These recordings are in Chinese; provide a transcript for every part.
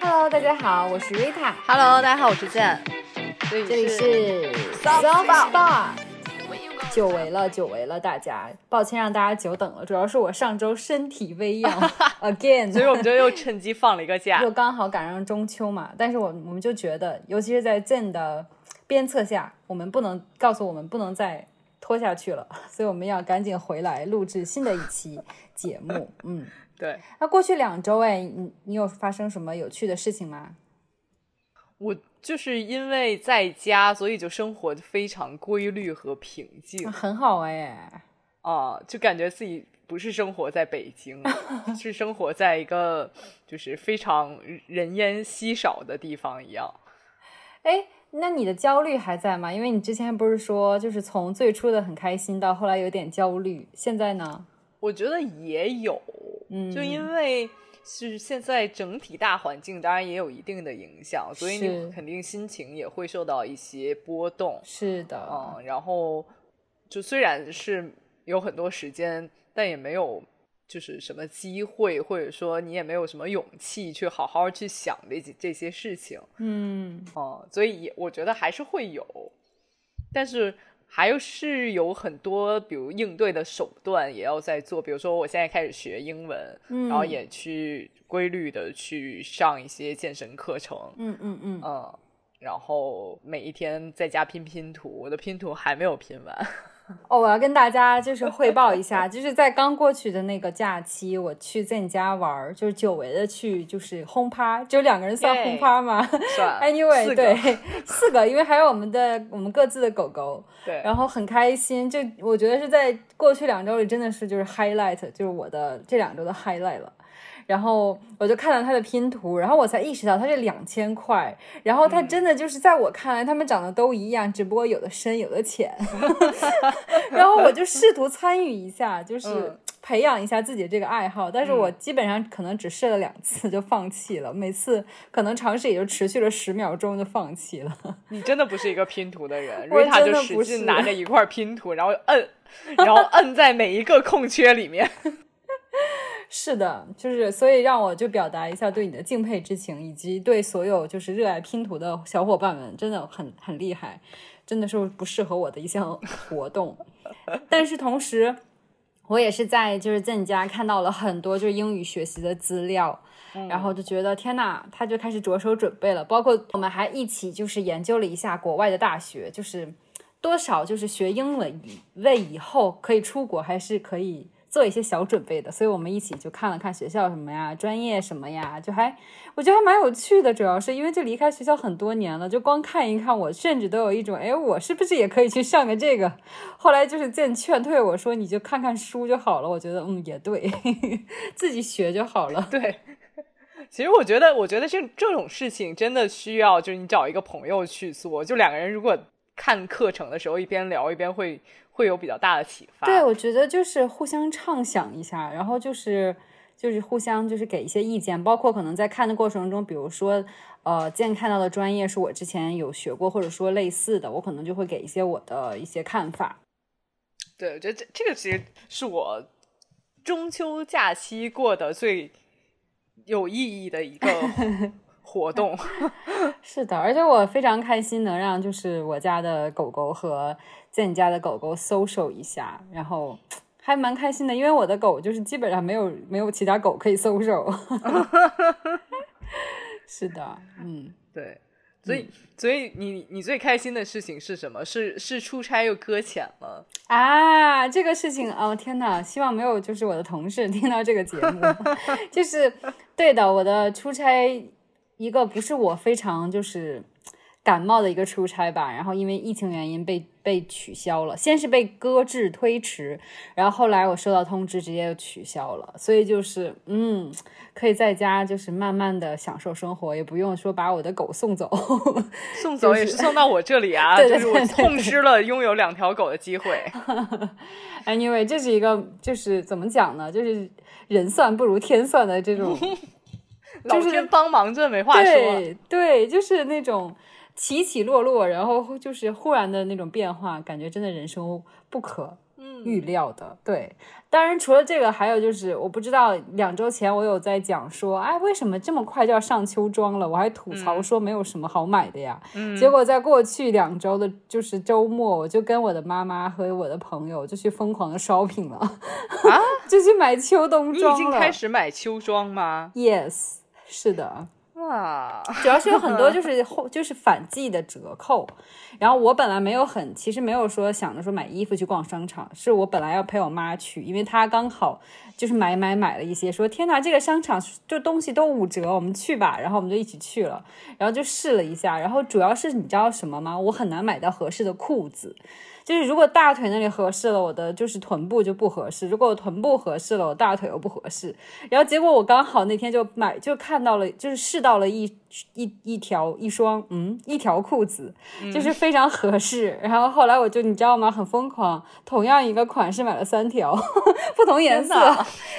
Hello，大家好，我是 Rita。Hello，大家好，我是健。这里是 Soft Spot。久违了，久违了，大家，抱歉让大家久等了。主要是我上周身体微恙，again，所以我们就又趁机放了一个假，又刚好赶上中秋嘛。但是我我们就觉得，尤其是在 Zen 的鞭策下，我们不能告诉我们不能再拖下去了，所以我们要赶紧回来录制新的一期节目。嗯，对。那过去两周，哎，你你有发生什么有趣的事情吗？我就是因为在家，所以就生活非常规律和平静，很好哎。啊，就感觉自己不是生活在北京，是生活在一个就是非常人烟稀少的地方一样。哎，那你的焦虑还在吗？因为你之前不是说，就是从最初的很开心到后来有点焦虑，现在呢？我觉得也有，嗯，就因为。是现在整体大环境当然也有一定的影响，所以你肯定心情也会受到一些波动。是的，嗯，然后就虽然是有很多时间，但也没有就是什么机会，或者说你也没有什么勇气去好好去想这这些事情。嗯，哦、嗯，所以我觉得还是会有，但是。还是有很多，比如应对的手段也要在做。比如说，我现在开始学英文，嗯、然后也去规律的去上一些健身课程。嗯嗯嗯嗯，然后每一天在家拼拼图，我的拼图还没有拼完。哦，我要跟大家就是汇报一下，就是在刚过去的那个假期，我去在你家玩，就是久违的去，就是轰趴，就两个人算轰趴吗？算。Anyway，对，四个，因为还有我们的我们各自的狗狗。对。然后很开心，就我觉得是在过去两周里真的是就是 highlight，就是我的这两周的 highlight 了。然后我就看到他的拼图，然后我才意识到他是两千块。然后他真的就是在我看来，他们长得都一样，只不过有的深，有的浅。然后我就试图参与一下，就是培养一下自己这个爱好。但是我基本上可能只试了两次就放弃了，每次可能尝试也就持续了十秒钟就放弃了。你真的不是一个拼图的人，瑞塔就使劲拿着一块拼图，然后摁，然后摁在每一个空缺里面。是的，就是所以让我就表达一下对你的敬佩之情，以及对所有就是热爱拼图的小伙伴们，真的很很厉害，真的是不适合我的一项 活动。但是同时，我也是在就是在你家看到了很多就是英语学习的资料，嗯、然后就觉得天呐，他就开始着手准备了。包括我们还一起就是研究了一下国外的大学，就是多少就是学英文为以后可以出国还是可以。做一些小准备的，所以我们一起就看了看学校什么呀，专业什么呀，就还我觉得还蛮有趣的。主要是因为就离开学校很多年了，就光看一看，我甚至都有一种，哎，我是不是也可以去上个这个？后来就是见劝退我说，你就看看书就好了。我觉得，嗯，也对，自己学就好了。对，其实我觉得，我觉得这这种事情真的需要，就是你找一个朋友去做，就两个人如果看课程的时候一边聊一边会。会有比较大的启发。对，我觉得就是互相畅想一下，然后就是就是互相就是给一些意见，包括可能在看的过程中，比如说呃，见看到的专业是我之前有学过，或者说类似的，我可能就会给一些我的一些看法。对，我觉得这这个其实是我中秋假期过得最有意义的一个活动。是的，而且我非常开心能让就是我家的狗狗和。在你家的狗狗 social 一下，然后还蛮开心的，因为我的狗就是基本上没有没有其他狗可以 social。是的，嗯，对，所以、嗯、所以你你最开心的事情是什么？是是出差又搁浅了啊？这个事情哦，天哪！希望没有就是我的同事听到这个节目，就是对的，我的出差一个不是我非常就是。感冒的一个出差吧，然后因为疫情原因被被取消了，先是被搁置推迟，然后后来我收到通知直接就取消了，所以就是嗯，可以在家就是慢慢的享受生活，也不用说把我的狗送走，送走也是送到我这里啊，对对就是我痛失了拥有两条狗的机会。anyway，这是一个就是怎么讲呢，就是人算不如天算的这种，老天帮忙，这没话说。对对，就是那种。起起落落，然后就是忽然的那种变化，感觉真的人生不可，嗯预料的。对，当然除了这个，还有就是我不知道两周前我有在讲说，哎，为什么这么快就要上秋装了？我还吐槽说没有什么好买的呀。结果在过去两周的，就是周末，我就跟我的妈妈和我的朋友就去疯狂的 shopping 了，啊，就去买秋冬装了。你已经开始买秋装吗？Yes，是的。哇，主要是有很多就是后就是反季的折扣，然后我本来没有很，其实没有说想着说买衣服去逛商场，是我本来要陪我妈去，因为她刚好就是买买买了一些，说天哪，这个商场就东西都五折，我们去吧，然后我们就一起去了，然后就试了一下，然后主要是你知道什么吗？我很难买到合适的裤子。就是如果大腿那里合适了，我的就是臀部就不合适；如果我臀部合适了，我大腿又不合适。然后结果我刚好那天就买，就看到了，就是试到了一一一条一双，嗯，一条裤子，就是非常合适。然后后来我就你知道吗？很疯狂，同样一个款式买了三条，不同颜色。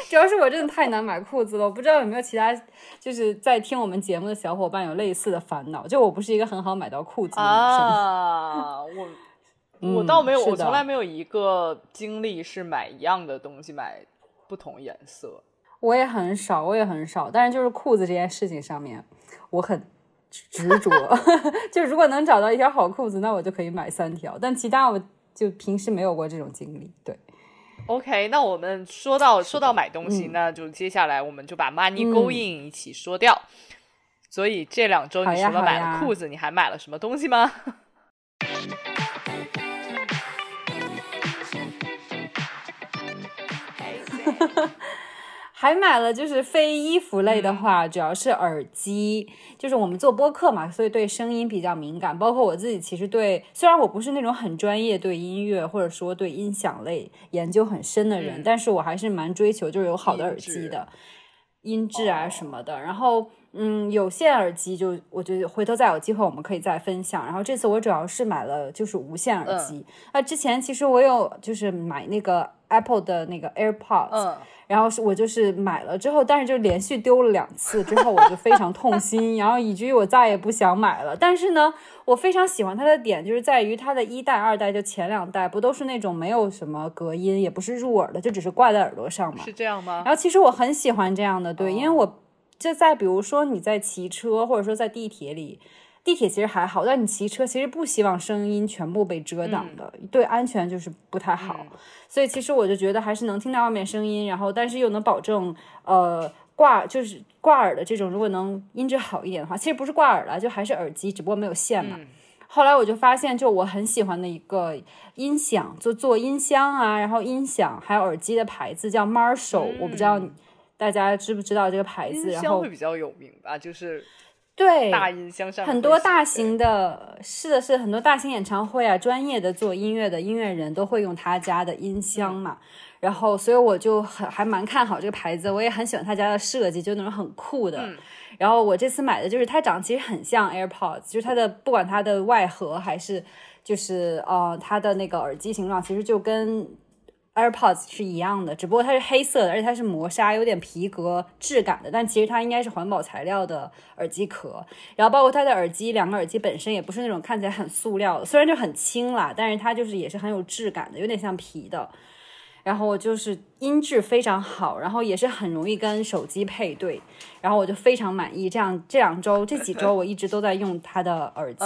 主要是我真的太难买裤子了，我不知道有没有其他就是在听我们节目的小伙伴有类似的烦恼。就我不是一个很好买到裤子的女生啊，我。我倒没有，我从来没有一个经历是买一样的东西买不同颜色。我也很少，我也很少。但是就是裤子这件事情上面，我很执着。就如果能找到一条好裤子，那我就可以买三条。但其他我就平时没有过这种经历。对，OK，那我们说到说到买东西，那就接下来我们就把 money going 一起说掉。所以这两周你除了买了裤子，你还买了什么东西吗？还买了，就是非衣服类的话，主要是耳机。就是我们做播客嘛，所以对声音比较敏感。包括我自己，其实对，虽然我不是那种很专业对音乐或者说对音响类研究很深的人，但是我还是蛮追求就是有好的耳机的音质啊什么的。然后，嗯，有线耳机就我觉得回头再有机会我们可以再分享。然后这次我主要是买了就是无线耳机。那之前其实我有就是买那个 Apple 的那个 AirPods。然后是我就是买了之后，但是就连续丢了两次，之后我就非常痛心，然后以至于我再也不想买了。但是呢，我非常喜欢它的点，就是在于它的一代、二代，就前两代不都是那种没有什么隔音，也不是入耳的，就只是挂在耳朵上嘛。是这样吗？然后其实我很喜欢这样的，对，因为我就在比如说你在骑车，或者说在地铁里。地铁其实还好，但你骑车其实不希望声音全部被遮挡的，对安全就是不太好。所以其实我就觉得还是能听到外面声音，然后但是又能保证呃挂就是挂耳的这种，如果能音质好一点的话，其实不是挂耳了，就还是耳机，只不过没有线嘛。后来我就发现，就我很喜欢的一个音响，就做音箱啊，然后音响还有耳机的牌子叫 Marshall，我不知道大家知不知道这个牌子。然后会比较有名吧，就是。对，大音箱上很多大型的，是的，是很多大型演唱会啊，专业的做音乐的音乐人都会用他家的音箱嘛。然后，所以我就很还蛮看好这个牌子，我也很喜欢他家的设计，就那种很酷的。然后我这次买的就是它长得其实很像 AirPods，就是它的不管它的外盒还是就是呃它的那个耳机形状，其实就跟。AirPods 是一样的，只不过它是黑色的，而且它是磨砂，有点皮革质感的。但其实它应该是环保材料的耳机壳。然后包括它的耳机，两个耳机本身也不是那种看起来很塑料的，虽然就很轻啦，但是它就是也是很有质感的，有点像皮的。然后就是音质非常好，然后也是很容易跟手机配对。然后我就非常满意。这样这两周、这几周我一直都在用它的耳机。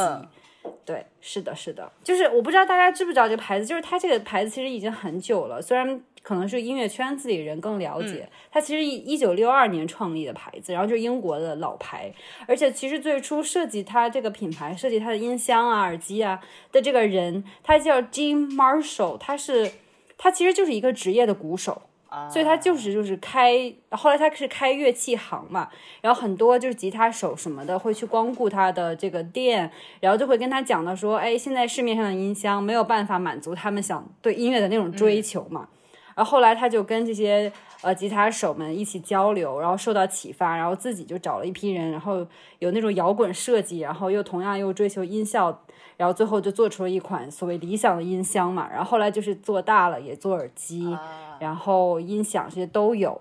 对，是的，是的，就是我不知道大家知不知道这个牌子，就是它这个牌子其实已经很久了，虽然可能是音乐圈子里人更了解，它其实一一九六二年创立的牌子，然后就是英国的老牌，而且其实最初设计它这个品牌、设计它的音箱啊、耳机啊的这个人，他叫 Jim Marshall，他是他其实就是一个职业的鼓手。所以他就是就是开，后来他是开乐器行嘛，然后很多就是吉他手什么的会去光顾他的这个店，然后就会跟他讲到说，哎，现在市面上的音箱没有办法满足他们想对音乐的那种追求嘛。然后后来他就跟这些呃吉他手们一起交流，然后受到启发，然后自己就找了一批人，然后有那种摇滚设计，然后又同样又追求音效，然后最后就做出了一款所谓理想的音箱嘛。然后后来就是做大了，也做耳机。然后音响这些都有，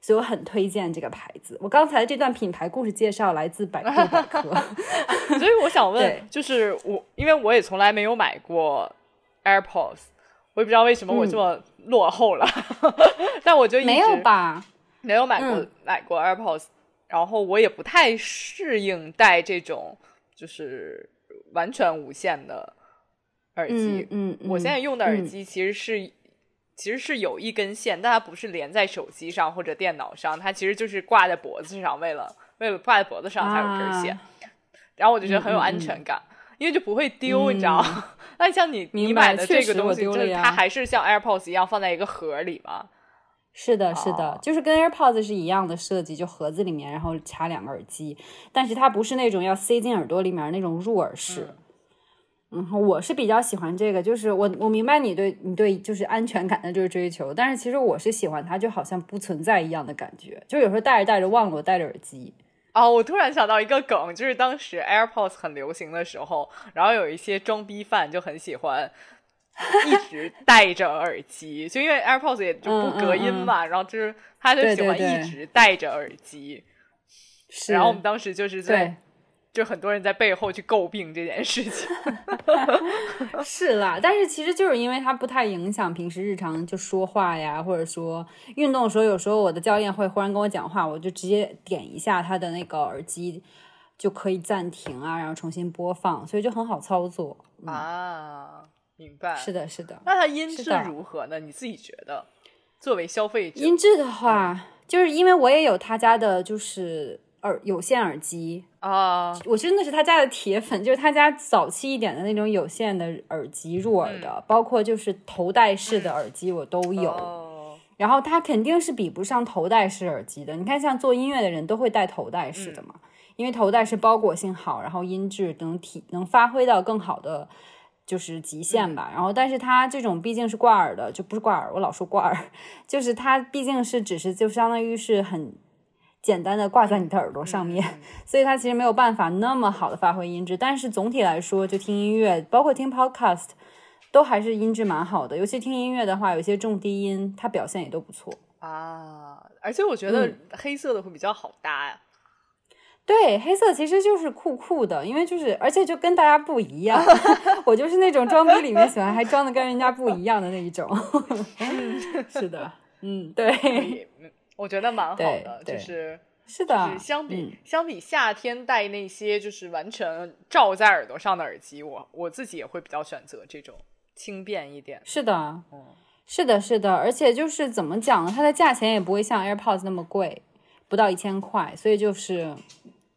所以我很推荐这个牌子。我刚才这段品牌故事介绍来自百度百科，所以我想问，就是我因为我也从来没有买过 AirPods，我也不知道为什么我这么落后了，但我就没有吧？没有买过、嗯买过 AirPods，然后我也不太适应戴这种就是完全无线的耳机。嗯嗯，我现在用的耳嗯机其实是、其实是有一根线，但它不是连在手机上或者电脑上，它其实就是挂在脖子上，为了为了挂在脖子上才有根线。啊然后我就觉得很有安全感。因为就不会丢，你知道嗯吗？那像你你买的这个东西，就它还是像 AirPods 一样放在一个盒里吗？是的，是的，哦就是跟 AirPods 是一样的设计，就盒子里面，然后插两个耳机，但是它不是那种要塞进耳朵里面那种入耳式。嗯，我是比较喜欢这个，就是我我明白你对你对就是安全感的这个追求，但是其实我是喜欢它，就好像不存在一样的感觉，就有时候戴着戴着忘了我戴着耳机。哦，我突然想到一个梗，就是当时 AirPods 很流行的时候，然后有一些装逼犯就很喜欢一直 戴着耳机，就因为 AirPods 也就不隔音嘛，然后就是他就喜欢一直戴着耳机。是，然后我们当时就是在对，就很多人在背后去诟病这件事情。是啦，但是其实就是因为它不太影响平时日常就说话呀，或者说运动的时候，有时候我的教练会忽然跟我讲话，我就直接点一下他的那个耳机，就可以暂停啊，然后重新播放，所以就很好操作。啊，明白。是的，是的。那它音质如何呢？你自己觉得？作为消费者，音质的话，就是因为我也有他家的，就是耳有线耳机，啊，我真的是他家的铁粉，就是他家早期一点的那种有线的耳机入耳的，包括就是头戴式的耳机我都有。哦然后它肯定是比不上头戴式耳机的。你看，像做音乐的人都会戴头戴式的嘛，因为头戴式包裹性好，然后音质能体能发挥到更好的就是极限吧。然后，但是它这种毕竟是挂耳的，就不是挂耳，我老说挂耳，就是它毕竟是只是就相当于是很。简单的挂在你的耳朵上面，所以它其实没有办法那么好的发挥音质。但是总体来说，就听音乐，包括听 podcast，都还是音质蛮好的。尤其听音乐的话，有些重低音，它表现也都不错。啊，而且我觉得嗯黑色的会比较好搭呀。对，黑色其实就是酷酷的，因为就是而且就跟大家不一样。我就是那种装逼里面喜欢还装的跟人家不一样的那一种。是的，嗯，对，我觉得蛮好的，就是是的就是。相比、嗯相比夏天戴那些就是完全罩在耳朵上的耳机，我我自己也会比较选择这种轻便一点。是的嗯，是的，是的，而且就是怎么讲呢？它的价钱也不会像 AirPods 那么贵，不到一千块，所以就是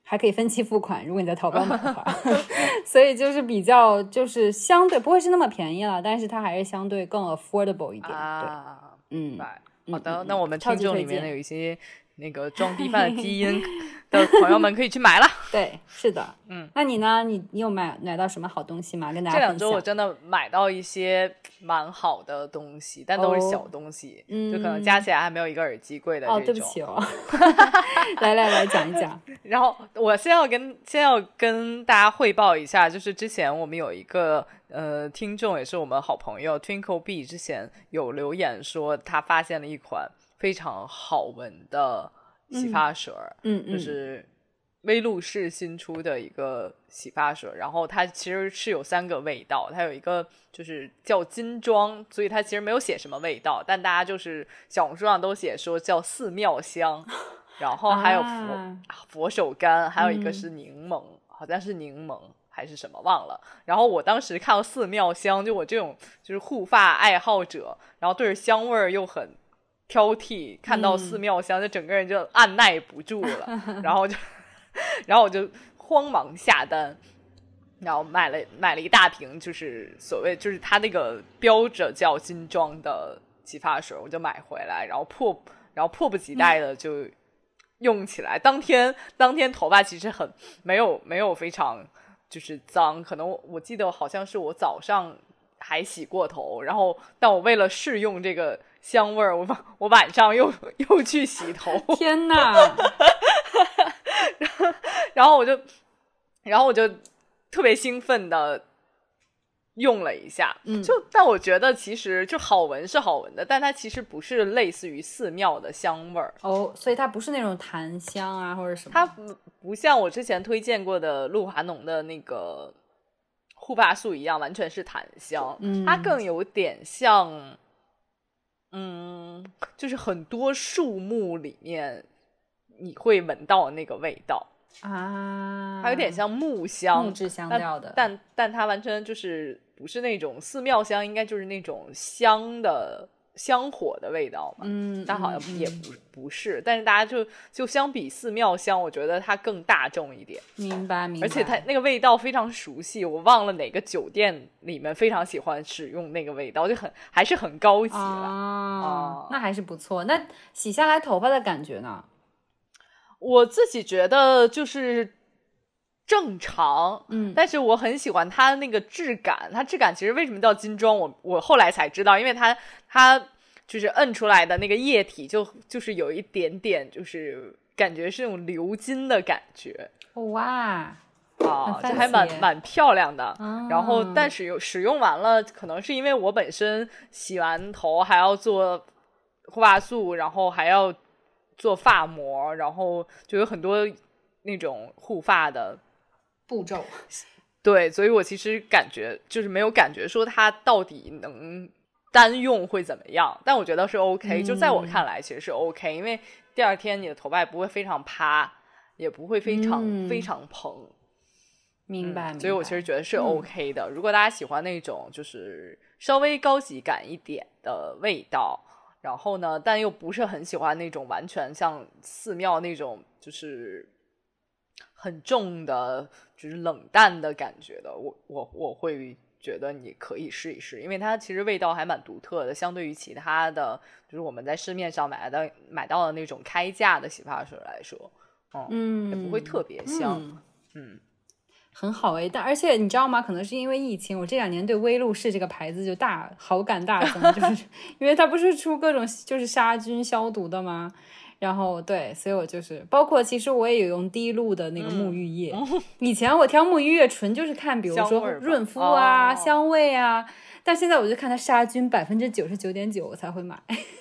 还可以分期付款。如果你在淘宝买的话，所以就是比较就是相对不会是那么便宜了，但是它还是相对更 affordable 一点。对。嗯好的，嗯那我们听众里面呢有一些那个装逼犯的基因的朋友们可以去买了。对，是的，嗯，那你呢？你你有买买到什么好东西吗？跟大这两家分享。周我真的买到一些蛮好的东西，但都是小哦东西，嗯就可能加起来还没有一个耳机贵的这哦，种。对不起哦，来来来讲一讲。然后我先要跟先要跟大家汇报一下，就是之前我们有一个呃听众，也是我们好朋友 Twinkle B，之前有留言说他发现了一款非常好闻的洗发水，嗯嗯，就是威露士新出的一个洗发水，然后它其实是有三个味道，它有一个就是叫金装，所以它其实没有写什么味道，但大家就是小红书上都写说叫寺庙香，然后还有佛、啊佛手柑，还有一个嗯。是柠檬，好像是柠檬。还是什么忘了，然后我当时看到寺庙香，就我这种就是护发爱好者，然后对着香味儿又很挑剔，看到寺嗯庙香，就整个人就按耐不住了，然后就，然后我就慌忙下单，然后买了买了一大瓶，就是所谓就是它那个标着叫金装的洗发水，我就买回来，然后迫然后迫不及待的就用起来。当天当天头发其实很没有没有非常就是脏，可能我我记得好像是我早上还洗过头，然后但我为了试用这个香味儿，我晚我晚上又又去洗头，天哪！然后我就，然后我就特别兴奋的用了一下，嗯就但我觉得其实就好闻是好闻的，但它其实不是类似于寺庙的香味儿，哦，所以它不是那种檀香啊，或者什么。它不不像我之前推荐过的露华浓的那个护发素一样，完全是檀香，嗯它更有点像，嗯，就是很多树木里面你会闻到那个味道，啊，它有点像木香，木质香但调的，但但它完全就是不是那种寺庙香，应该就是那种香的香火的味道嘛。嗯，但好像也不不是，但是大家就就相比寺庙香，我觉得它更大众一点，明白明白，而且它那个味道非常熟悉，我忘了哪个酒店里面非常喜欢使用那个味道，就很还是很高级了。啊啊，那还是不错。那洗下来头发的感觉呢？我自己觉得就是正常，嗯。但是我很喜欢它那个质感，它质感其实为什么叫金装，我我后来才知道，因为它它就是摁出来的那个液体就就是有一点点就是感觉是那种流金的感觉。哇，啊，很就还蛮蛮漂亮的。啊。然后，但使用使用完了，可能是因为我本身洗完头还要做护发素，然后还要做发膜，然后就有很多那种护发的步骤。对，所以我其实感觉就是没有感觉说它到底能单用会怎么样，但我觉得是 OK，、就在我嗯。看来其实是 OK，因为第二天你的头发也不会非常趴，也不会非常、嗯。非常蓬，明白，嗯所以我其实觉得是。嗯。OK 的。如果大家喜欢那种就是稍微高级感一点的味道，然后呢，但又不是很喜欢那种完全像寺庙那种就是很重的，就是冷淡的感觉的，我我我会觉得你可以试一试，因为它其实味道还蛮独特的，相对于其他的，就是我们在市面上买的买到的那种开价的洗发水来说，嗯，也不会特别香。嗯嗯很好诶，但而且你知道吗？可能是因为疫情，我这两年对威露士这个牌子就大好感大增，就是 因为它不是出各种就是杀菌消毒的吗？然后对，所以我就是包括其实我也有用滴露的那个沐浴液。以前我挑沐浴液纯就是看，比如说润肤啊、哦香味啊，但现在我就看它杀菌百分之九十九点九，我才会买。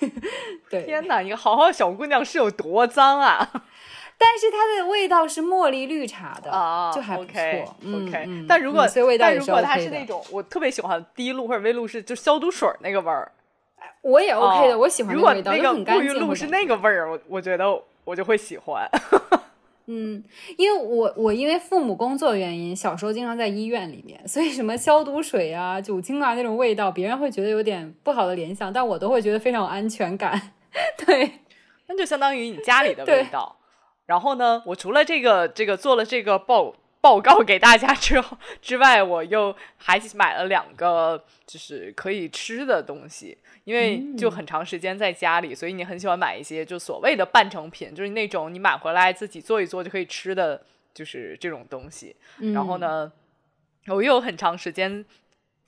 对，天哪，一个好好的小姑娘是有多脏啊！但是它的味道是茉莉绿茶的，啊，就还不错。OK 但如果、但如果它是那种我特别喜欢滴露或者微露是就消毒水那个味儿，我也 OK 的，哦我喜欢如果个味道，那个就很干沐浴露是那个味儿，我我觉得我就会喜欢。嗯，因为我我因为父母工作原因，小时候经常在医院里面，所以什么消毒水啊、酒精啊那种味道，别人会觉得有点不好的联想，但我都会觉得非常有安全感。对，那就相当于你家里的味道。然后呢，我除了这个这个做了这个报报告给大家之后之外，我又还买了两个就是可以吃的东西，因为就很长时间在家里，所以你很喜欢买一些就所谓的半成品，就是那种你买回来自己做一做就可以吃的，就是这种东西。然后呢，我又有很长时间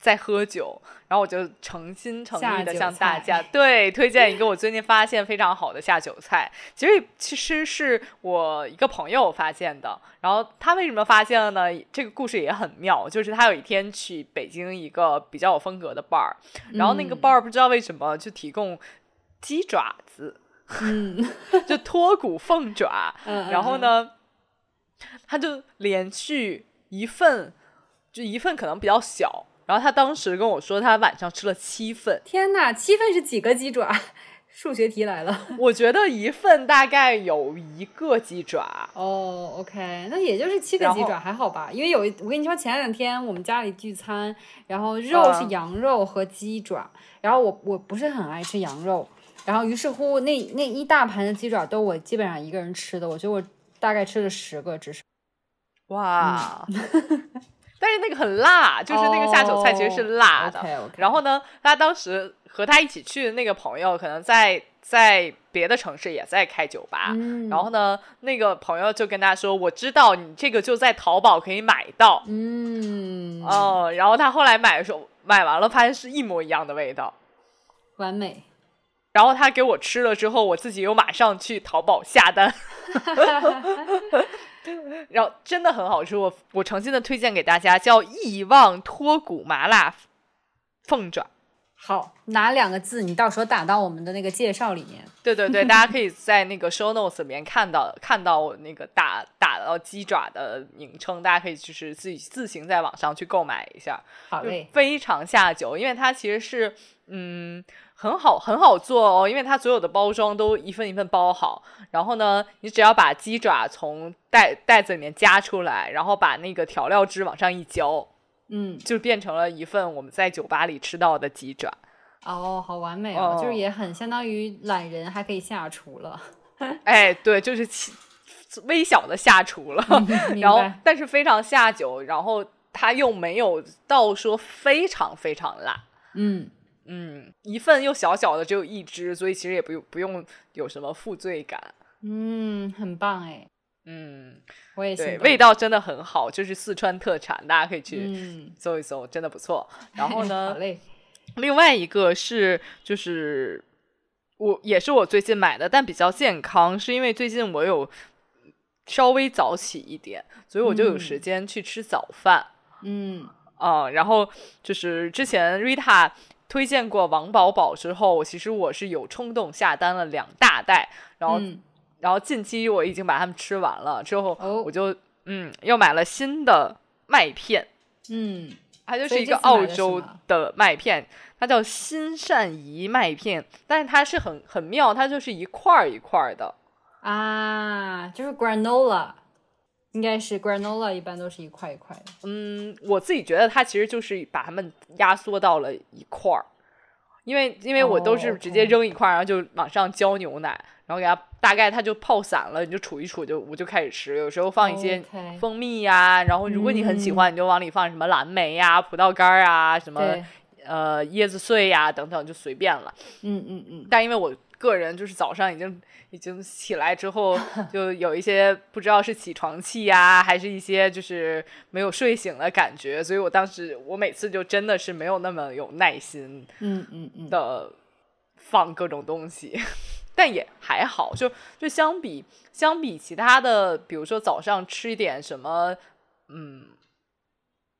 在喝酒，然后我就诚心诚意的向大家对推荐一个我最近发现非常好的下酒菜。其实其实是我一个朋友发现的，然后他为什么发现了呢？这个故事也很妙，就是他有一天去北京一个比较有风格的 bar，然后那个嗯 bar 不知道为什么就提供鸡爪子，嗯，就脱骨凤爪，嗯然后？呢，他就连续一份，就一份可能比较小，然后他当时跟我说他晚上吃了七份，天哪，七份是几个鸡爪？数学题来了。我觉得一份大概有一个鸡爪，哦、o k 那也就是七个鸡爪，还好吧？因为有一我跟你说，前两天我们家里聚餐，然后肉是嗯羊肉和鸡爪，然后我我不是很爱吃羊肉，然后于是乎那那一大盘的鸡爪都我基本上一个人吃的，我觉得我大概吃了十个至少。哇！但是那个很辣，就是那个下酒菜其实是辣的。然后呢，他当时和他一起去的那个朋友，可能在在别的城市也在开酒吧。嗯然后呢，那个朋友就跟他说：“我知道你这个就在淘宝可以买到。嗯，哦，然后他后来买的时候，买完了发现是一模一样的味道。完美。然后他给我吃了之后，我自己又马上去淘宝下单，然后真的很好吃，我我诚心的推荐给大家，叫亿旺脱骨麻辣凤爪。好，哪两个字？你到时候打到我们的那个介绍里面。对对对，大家可以在那个 show notes 里面看到看到我那个打打到鸡爪的名称，大家可以就是自己自行在网上去购买一下。好嘞，非常下酒，因为它其实是嗯很好很好做哦，因为它所有的包装都一份一份包好，然后呢，你只要把鸡爪从袋袋子里面夹出来，然后把那个调料汁往上一浇。嗯，就变成了一份我们在酒吧里吃到的鸡爪。哦，好完美哦，就是也很相当于懒人还可以下厨了。哎，对，就是微小的下厨了。然后，但是非常下酒，然后它又没有到说非常非常辣。嗯嗯，一份又小小的只有一只，所以其实也不用不用有什么负罪感。嗯，很棒哎。嗯，我也对，味道真的很好，就是四川特产，大家可以去搜一搜，真的不错。然后呢，好嘞。另外一个是，就是我也是我最近买的，但比较健康，是因为最近我有稍微早起一点，所以我就有时间去吃早饭。嗯啊，然后就是之前 Rita 推荐过王宝宝之后，其实我是有冲动下单了两大袋，然后。然后近期我已经把它们吃完了，之后我就嗯又买了新的麦片，嗯，它就是一个澳洲的麦片，它叫新善宜麦片，但是它是很很妙，它就是一块儿一块儿的啊，就是 granola，应该是 granola，一般都是一块一块的。嗯，我自己觉得它其实就是把它们压缩到了一块儿，因为因为我都是直接扔一块，然后就往上浇牛奶。然后给它大概它就泡散了，你就杵一杵，就我就开始吃。有时候放一些蜂蜜呀，然后如果你很喜欢，你就往里放什么蓝莓呀、葡萄干啊、什么呃椰子碎呀等等，就随便了。嗯嗯嗯。但因为我个人就是早上已经已经起来之后，就有一些不知道是起床气呀，还是一些就是没有睡醒的感觉，所以我当时我每次就真的是没有那么有耐心，嗯嗯嗯的放各种东西。但也还好，就就相比相比其他的，比如说早上吃一点什么，嗯，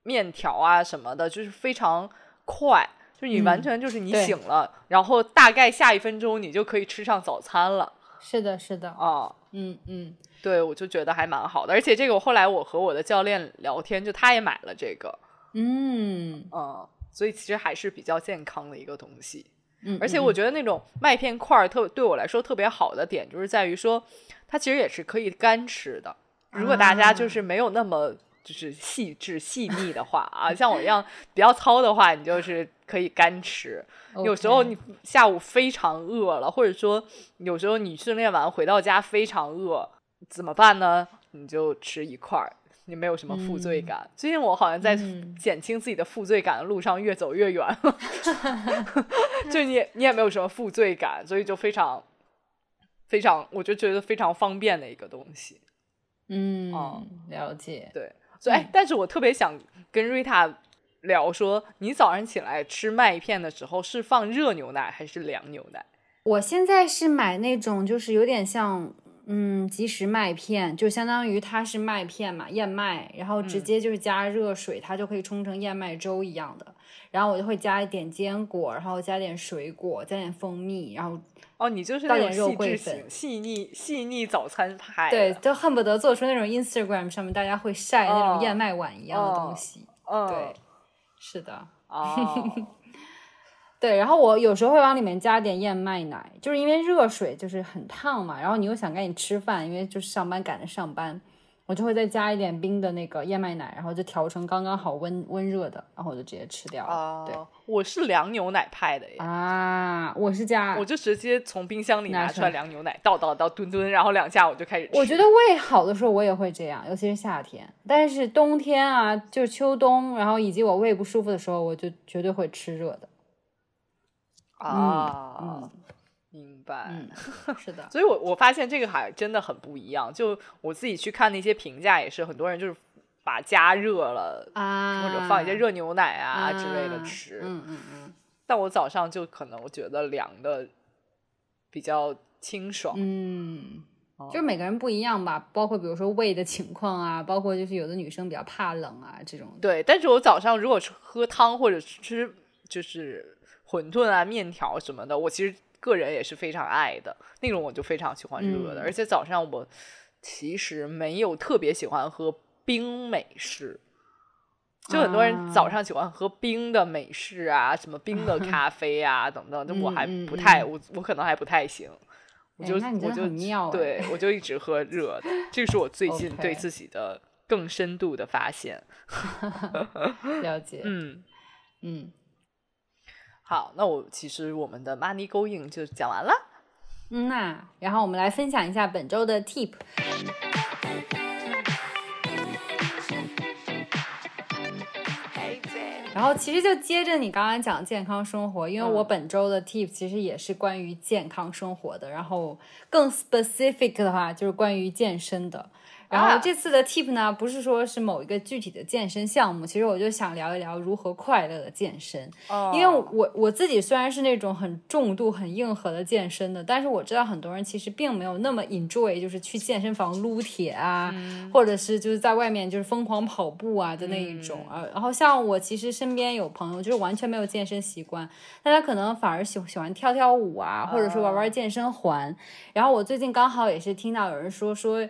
面条啊什么的，就是非常快，就你完全就是你醒了，然后大概下一分钟你就可以吃上早餐了。是的，是的，啊，嗯嗯，对，我就觉得还蛮好的，而且这个我后来我和我的教练聊天，就他也买了这个，嗯嗯，所以其实还是比较健康的一个东西。嗯，而且我觉得那种麦片块儿特对我来说特别好的点，就是在于说它其实也是可以干吃的。如果大家就是没有那么就是细致细腻的话啊，像我一样比较糙的话，你就是可以干吃。有时候你下午非常饿了，或者说有时候你训练完回到家非常饿，怎么办呢？你就吃一块儿。你没有什么负罪感。最近我好像在减轻自己的负罪感的路上越走越远了。就你你也没有什么负罪感，所以就非常非常，我就觉得非常方便的一个东西。嗯，了解。对，所以但是我特别想跟瑞塔聊说，你早上起来吃麦片的时候是放热牛奶还是凉牛奶？我现在是买那种，就是有点像。嗯，即食麦片就相当于它是麦片嘛，燕麦，然后直接就是加热水，它就可以冲成燕麦粥一样的。然后我就会加一点坚果，然后加点水果，加点蜂蜜，然后哦，你就是倒点肉桂粉，细腻细腻早餐派，对，就恨不得做出那种 Instagram 上面大家会晒那种燕麦碗一样的东西。对，是的。哦。对，然后我有时候会往里面加点燕麦奶，就是因为热水就是很烫嘛，然后你又想赶紧吃饭，因为就是上班赶着上班，我就会再加一点冰的那个燕麦奶，然后就调成刚刚好温温热的，然后我就直接吃掉了。对，我是凉牛奶派的啊，我是加，我就直接从冰箱里拿出来凉牛奶，倒倒倒吨吨，然后两下我就开始吃。我觉得胃好的时候我也会这样，尤其是夏天，但是冬天啊，就是秋冬，然后以及我胃不舒服的时候，我就绝对会吃热的。啊，明白，是的，所以，我我发现这个还真的很不一样。就我自己去看那些评价，也是很多人就是把加热了啊，或者放一些热牛奶啊之类的吃。嗯嗯嗯。但我早上就可能我觉得凉的比较清爽。嗯，就是每个人不一样吧，包括比如说胃的情况啊，包括就是有的女生比较怕冷啊这种。对，但是我早上如果喝汤或者吃就是。馄饨啊、面条什么的，我其实个人也是非常爱的那种，我就非常喜欢热的。嗯而且早上我其实没有特别喜欢喝冰美式。就很多人啊早上喜欢喝冰的美式啊，什么冰的咖 啡啊等等，就我还不太，嗯我我可能还不太行。我就我就对我就一直喝热的，这是我最近对自己的更深度的发现。了解，嗯，嗯好，那我其实我们的 money going 就讲完了。嗯呐，然后我们来分享一下本周的 tip。然后其实就接着你刚刚讲健康生活，因为我嗯本周的 tip 其实也是关于健康生活的，然后更 specific 的话就是关于健身的。然后啊这次的 tip 呢，不是说是某一个具体的健身项目，其实我就想聊一聊如何快乐的健身。哦因为我我自己虽然是那种很重度、很硬核的健身的，但是我知道很多人其实并没有那么 enjoy，就是去健身房撸铁啊，或者是就是在外面就是疯狂跑步啊的那一种啊。然后像我其实身边有朋友就是完全没有健身习惯，但他可能反而喜喜欢跳跳舞啊，或者说玩玩健身环。然后我最近刚好也是听到有人说说，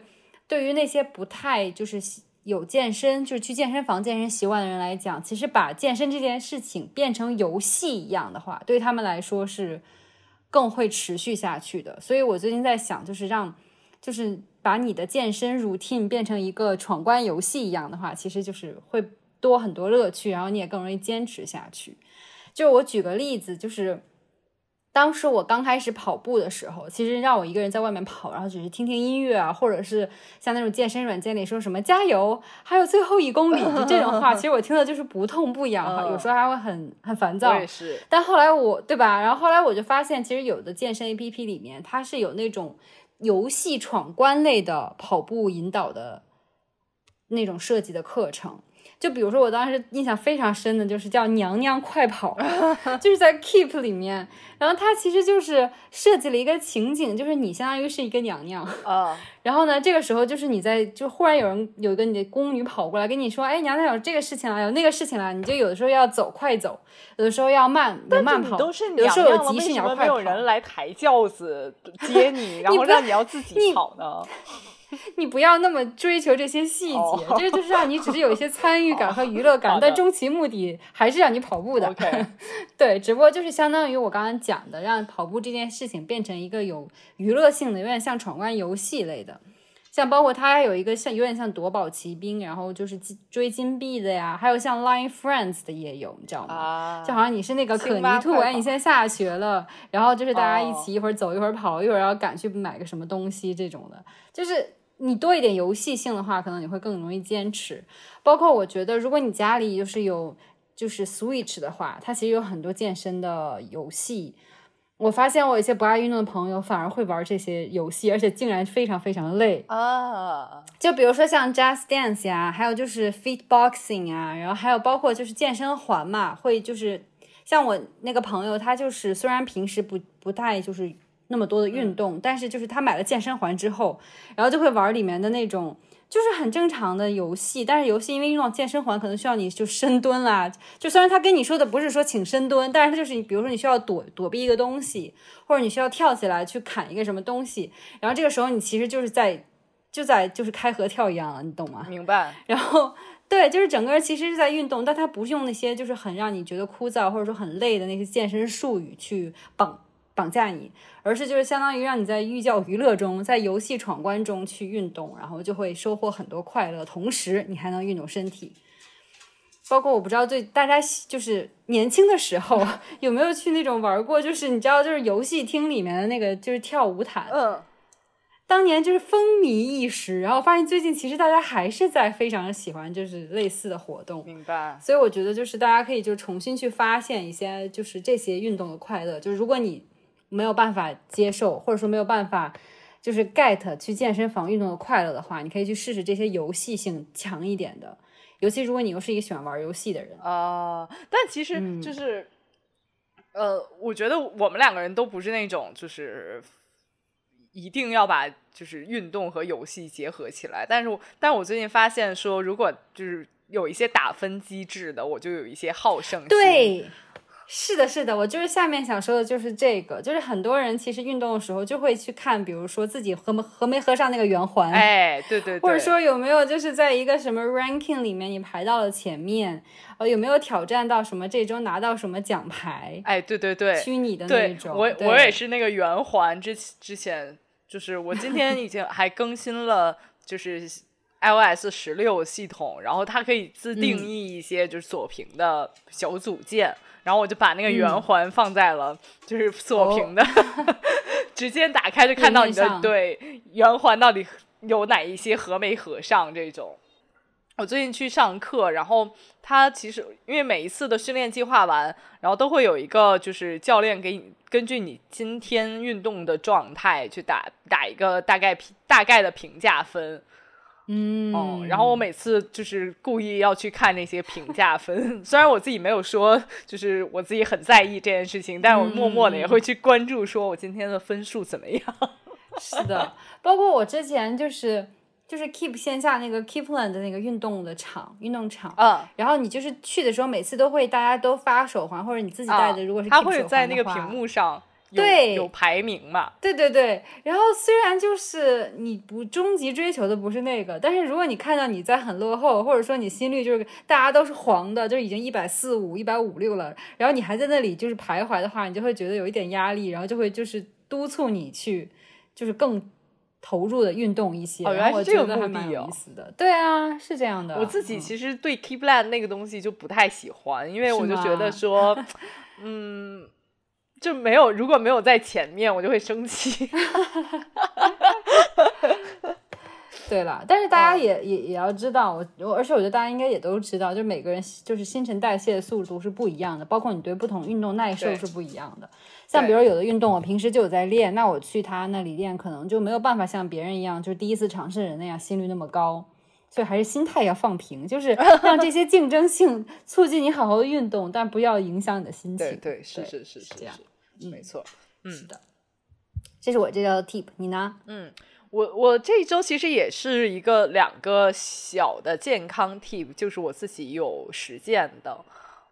对于那些不太就是有健身，就是去健身房健身习惯的人来讲，其实把健身这件事情变成游戏一样的话，对他们来说是更会持续下去的。所以我最近在想，就是让，就是把你的健身 routine 变成一个闯关游戏一样的话，其实就是会多很多乐趣，然后你也更容易坚持下去。就我举个例子，就是当时我刚开始跑步的时候，其实让我一个人在外面跑，然后只是听听音乐啊，或者是像那种健身软件里说什么加油，还有最后一公里，就这种话，其实我听的就是不痛不痒哈，嗯有时候还会很很烦我躁但后来我对吧？然后后来我就发现，其实有的健身 APP 里面，它是有那种游戏闯关类的跑步引导的那种设计的课程。就比如说，我当时印象非常深的就是叫“娘娘快跑”，就是在 Keep 里面，然后它其实就是设计了一个情景，就是你相当于是一个娘娘，啊，然后呢，这个时候就是你在，就忽然有人有一个你的宫女跑过来跟你说，哎，娘娘有这个事情了，有那个事情了，你就有的时候要走快走，有的时候要慢有慢跑，你都是有的时候有急事娘娘为什你要快跑。么没有人来抬轿子接你，然后让你要自己跑呢？你不要那么追求这些细节，哦这就是让你只是有一些参与感和娱乐感，但终其目的还是让你跑步的。对，只不过就是相当于我刚刚讲的，让跑步这件事情变成一个有娱乐性的，有点像闯关游戏类的。像包括它还有一个像有点像夺宝奇兵，然后就是金追金币的呀，还有像 Line Friends 的也有，你知道吗？啊，就好像你是那个可青蛙泥兔，哎，你现在下学了，然后就是大家一哦起一会儿走一会儿跑，一会儿要赶去买个什么东西这种的，就是你多一点游戏性的话，可能你会更容易坚持。包括我觉得，如果你家里就是有就是 Switch 的话，它其实有很多健身的游戏。我发现我有一些不爱运动的朋友反而会玩这些游戏，而且竟然非常非常累。啊，就比如说像 Just Dance 呀，还有就是 Fit Boxing 啊，然后还有包括就是健身环嘛，会就是像我那个朋友，他就是虽然平时不不太就是那么多的运动，但是就是他买了健身环之后，然后就会玩里面的那种。就是很正常的游戏，但是游戏因为用到健身环，可能需要你就深蹲啦。就虽然他跟你说的不是说请深蹲，但是他就是你，比如说你需要躲躲避一个东西，或者你需要跳起来去砍一个什么东西，然后这个时候你其实就是在就在就是开合跳一样了，你懂吗？明白。然后对，就是整个人其实是在运动，但他不是用那些就是很让你觉得枯燥或者说很累的那些健身术语去绑绑架你，而是就是相当于让你在寓教于乐中，在游戏闯关中去运动，然后就会收获很多快乐，同时你还能运动身体。包括我不知道对大家就是年轻的时候 有没有去那种玩过，就是你知道就是游戏厅里面的那个就是跳舞毯，嗯，当年就是风靡一时，然后发现最近其实大家还是在非常喜欢就是类似的活动，明白。所以我觉得就是大家可以就重新去发现一些就是这些运动的快乐，就是如果你没有办法接受或者说没有办法就是 get 去健身房运动的快乐的话，你可以去试试这些游戏性强一点的，尤其如果你又是一个喜欢玩游戏的人，啊、但其实嗯就是，呃，我觉得我们两个人都不是那种就是一定要把就是运动和游戏结合起来。但是我，但我最近发现说，如果就是有一些打分机制的，我就有一些好胜心。，对，是的，是的，我就是下面想说的就是这个，就是很多人其实运动的时候就会去看，比如说自己合没合没合上那个圆环，哎，对对对，或者说有没有就是在一个什么 ranking 里面你排到了前面，呃，有没有挑战到什么这周拿到什么奖牌，哎，对对对，虚拟的那种，我我也是那个圆环之之前，就是我今天已经 还更新了，就是 iOS 十六系统，然后它可以自定义一些就是锁屏的小组件。然后我就把那个圆环放在了，就是锁屏的，直接打开就看到你的对圆环到底有哪一些合没合上这种。我最近去上课，然后他其实因为每一次的训练计划完，然后都会有一个就是教练给你根据你今天运动的状态去打打一个大概评大概的评价分。嗯，然后我每次就是故意要去看那些评价分，虽然我自己没有说，就是我自己很在意这件事情，但我默默的也会去关注，说我今天的分数怎么样。是的，包括我之前就是就是 Keep 线下那个 Keepland 的那个运动的场运动场，嗯，然后你就是去的时候，每次都会大家都发手环，或者你自己带的，如果是他会在那个屏幕上。对，有排名嘛？对对对。然后虽然就是你不终极追求的不是那个，但是如果你看到你在很落后，或者说你心率就是大家都是黄的，就已经一百四五、一百五六了，然后你还在那里就是徘徊的话，你就会觉得有一点压力，然后就会就是督促你去就是更投入的运动一些。哦，原来是这个目的有意思的。对啊，是这样的。我自己其实对 Keep Land 那个东西就不太喜欢，因为我就觉得说，嗯。就没有，如果没有在前面，我就会生气。对了，但是大家也也也要知道，我我而且我觉得大家应该也都知道，就每个人就是新陈代谢的速度是不一样的，包括你对不同运动耐受是不一样的。像比如有的运动，我平时就有在练，那我去他那里练，可能就没有办法像别人一样，就是第一次尝试人那样心率那么高。所以还是心态要放平，就是让这些竞争性 促进你好好的运动，但不要影响你的心情。对对，是是是是这样。没错，嗯，是的，这是我这个 tip，你呢？嗯，我我这一周其实也是一个两个小的健康 tip，就是我自己有实践的。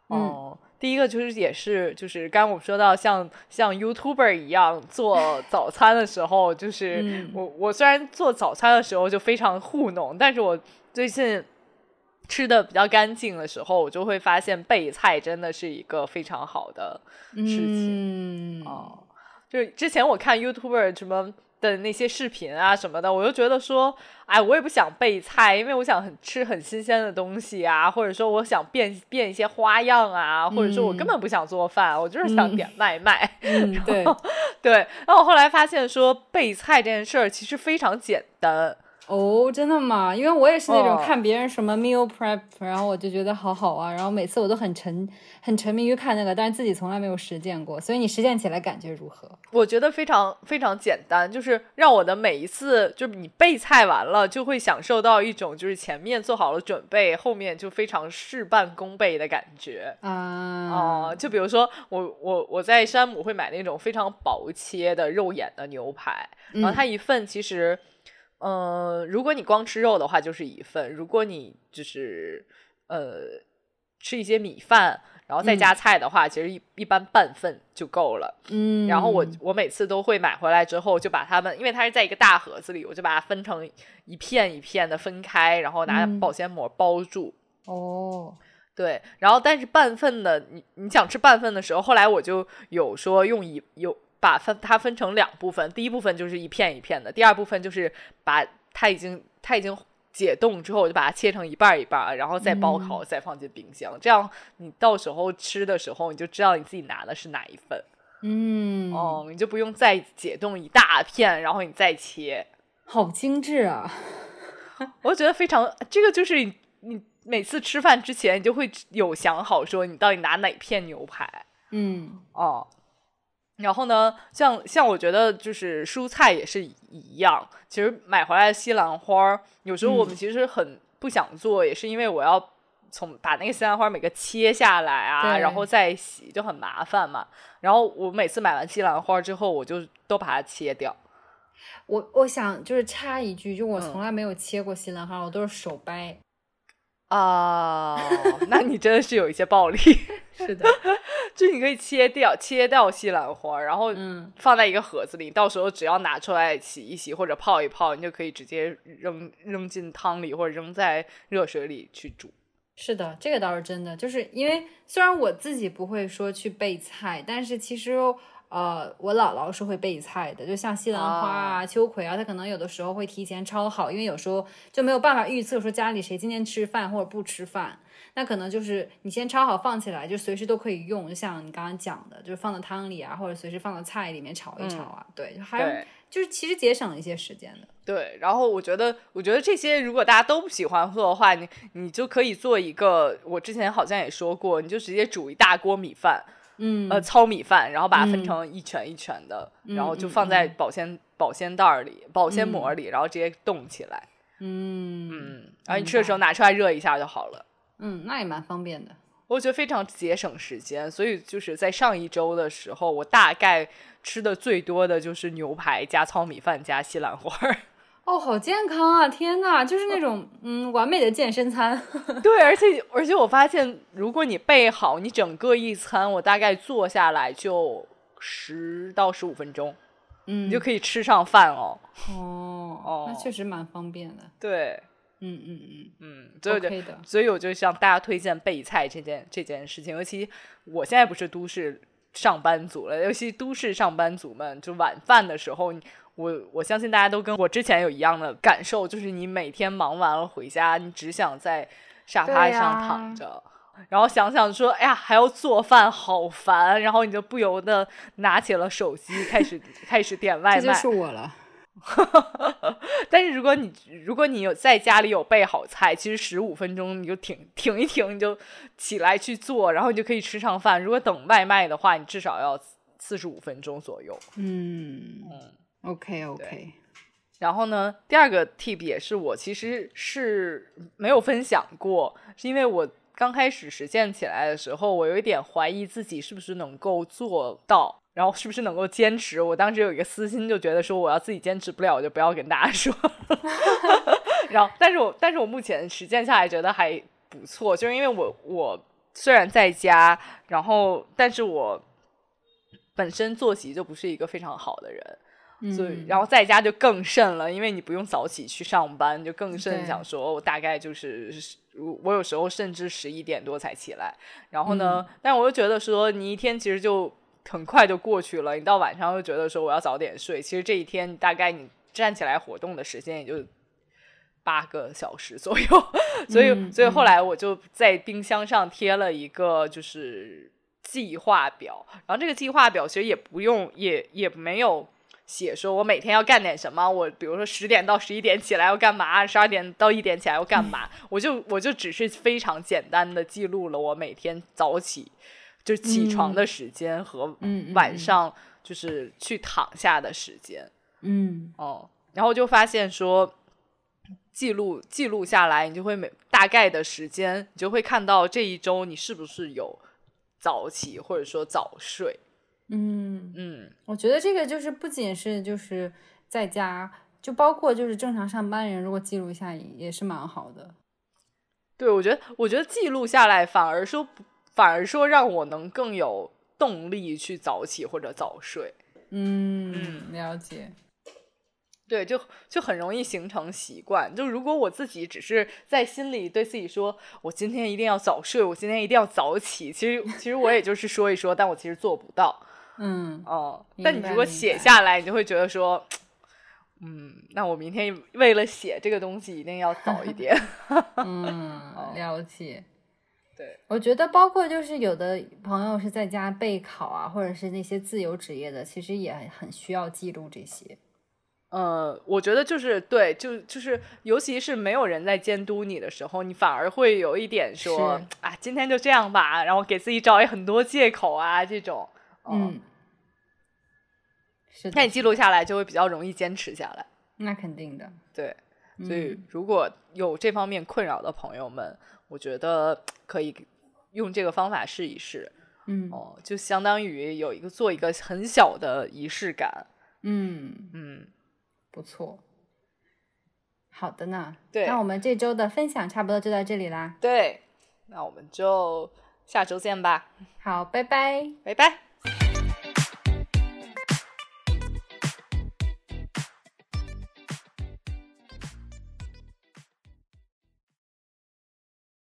嗯，第一个就是也是就是刚刚我们说到像像 YouTuber 一样做早餐的时候，就是我我虽然做早餐的时候就非常糊弄，但是我最近。吃的比较干净的时候，我就会发现备菜真的是一个非常好的事情哦。就是之前我看 YouTuber 什么的那些视频啊什么的，我就觉得说，哎，我也不想备菜，因为我想很吃很新鲜的东西啊，或者说我想变变一些花样啊，或者说我根本不想做饭，我就是想点外卖。对对，然后我后来发现说备菜这件事儿其实非常简单。哦，真的吗？因为我也是那种看别人什么 meal prep，然后我就觉得好好啊，然后每次我都很沉很沉迷于看那个，但是自己从来没有实践过。所以你实践起来感觉如何？我觉得非常非常简单，就是让我的每一次，就是你备菜完了，就会享受到一种就是前面做好了准备，后面就非常事半功倍的感觉啊。哦，就比如说我我我在山姆会买那种非常薄切的肉眼的牛排，然后它一份其实。嗯，如果你光吃肉的话，就是一份；如果你就是呃吃一些米饭，然后再加菜的话，其实一一般半份就够了。嗯，然后我我每次都会买回来之后，就把它们，因为它是在一个大盒子里，我就把它分成一片一片的分开，然后拿保鲜膜包住。哦，对，然后但是半份的，你你想吃半份的时候，后来我就有说用一有。把分它分成两部分，第一部分就是一片一片的，第二部分就是把它已经它已经解冻之后，我就把它切成一半一半，然后再包好，再放进冰箱。这样你到时候吃的时候，你就知道你自己拿的是哪一份。嗯，哦，你就不用再解冻一大片，然后你再切。好精致啊！我觉得非常，这个就是你每次吃饭之前，你就会有想好说你到底拿哪片牛排。嗯，哦。然后呢，像像我觉得就是蔬菜也是一样。其实买回来的西兰花，有时候我们其实很不想做，也是因为我要从把那个西兰花每个切下来啊，然后再洗，就很麻烦嘛。然后我每次买完西兰花之后，我就都把它切掉。我我想就是插一句，就我从来没有切过西兰花，我都是手掰。啊，那你真的是有一些暴力。是的，就你可以切掉切掉西兰花，然后嗯放在一个盒子里，到时候只要拿出来洗一洗或者泡一泡，你就可以直接扔扔进汤里或者扔在热水里去煮。是的，这个倒是真的，就是因为虽然我自己不会说去备菜，但是其实呃，我姥姥是会备菜的，就像西兰花啊、秋葵啊，她可能有的时候会提前焯好，因为有时候就没有办法预测说家里谁今天吃饭或者不吃饭，那可能就是你先焯好放起来，就随时都可以用，就像你刚刚讲的，就是放到汤里啊，或者随时放到菜里面炒一炒啊，对，还有就是其实节省了一些时间的。对，然后我觉得，我觉得这些如果大家都不喜欢做的话，你你就可以做一个，我之前好像也说过，你就直接煮一大锅米饭，嗯呃，糙米饭，然后把它分嗯成一拳一拳的，嗯然后就嗯放在嗯保鲜保鲜袋里、保鲜膜里，然后直接冻起来，嗯嗯，然后你吃的时候拿出来热一下就好了。嗯，那也蛮方便的。我觉得非常节省时间，所以就是在上一周的时候，我大概吃的最多的就是牛排加糙米饭加西兰花儿。哦，好健康啊！天呐，就是那种嗯完美的健身餐。对，而且而且我发现，如果你备好，你整个一餐，我大概做下来就十到十五分钟，嗯你就可以吃上饭哦。哦哦那确实蛮方便的。对，嗯嗯嗯嗯，所以我就。所以我就向大家推荐备菜这件这件事情，尤其我现在不是都市上班族了，尤其都市上班族们，就晚饭的时候，我我相信大家都跟我之前有一样的感受，就是你每天忙完了回家，你只想在沙发上躺着。然后想想说，哎呀，还要做饭，好烦。然后你就不由得拿起了手机，开始开始点外卖。这就是我了。但是如果你如果你有在家里有备好菜，其实十五分钟你就停停一停，你就起来去做，然后你就可以吃上饭。如果等外卖的话，你至少要四十五分钟左右。嗯嗯，，OK OK。然后呢，第二个 tip 也是我其实是没有分享过，是因为我刚开始实践起来的时候，我有一点怀疑自己是不是能够做到。然后是不是能够坚持？我当时有一个私心，就觉得说我要自己坚持不了，我就不要跟大家说。然后，但是我但是我目前实践下来觉得还不错，就是因为我我虽然在家，然后但是我本身作息就不是一个非常好的人，所以然后在家就更甚了，因为你不用早起去上班，就更甚想说，我大概就是我有时候甚至十一点多才起来，然后呢，但我又觉得说你一天其实就。很快就过去了，你到晚上又觉得说我要早点睡，其实这一天大概你站起来活动的时间也就八个小时左右，所以、嗯所以后来我就在冰箱上贴了一个就是计划表，然后这个计划表其实也不用也也没有写说我每天要干点什么，我比如说十点到十一点起来要干嘛，十二点到一点起来要干嘛，我就我就只是非常简单的记录了我每天早起。就起床的时间和晚上就是去躺下的时间，嗯哦，然后就发现说，记录记录下来，你就会每大概的时间，你就会看到这一周你是不是有早起或者说早睡。嗯嗯，我觉得这个就是不仅是就是在家，就包括就是正常上班人，如果记录一下也是蛮好的。对，我觉得我觉得记录下来反而说。反而说让我能更有动力去早起或者早睡。嗯，了解。对，就就很容易形成习惯。就如果我自己只是在心里对自己说，我今天一定要早睡，我今天一定要早起，其实其实我也就是说一说，但我其实做不到。嗯哦、明但你如果写下来，你就会觉得说，嗯，那我明天为了写这个东西一定要早一点。嗯，了解。对，我觉得包括就是有的朋友是在家备考啊，或者是那些自由职业的，其实也很需要记录这些。呃，我觉得就是对，就就是，尤其是没有人在监督你的时候，你反而会有一点说啊，今天就这样吧，然后给自己找很多借口啊，这种。哦、嗯，是的。那你记录下来就会比较容易坚持下来。那肯定的。对，所以嗯如果有这方面困扰的朋友们，我觉得可以用这个方法试一试。嗯哦，就相当于有一个做一个很小的仪式感。嗯，嗯，不错。好的呢，对那我们这周的分享差不多就到这里啦。对，那我们就下周见吧，好，拜拜。拜拜。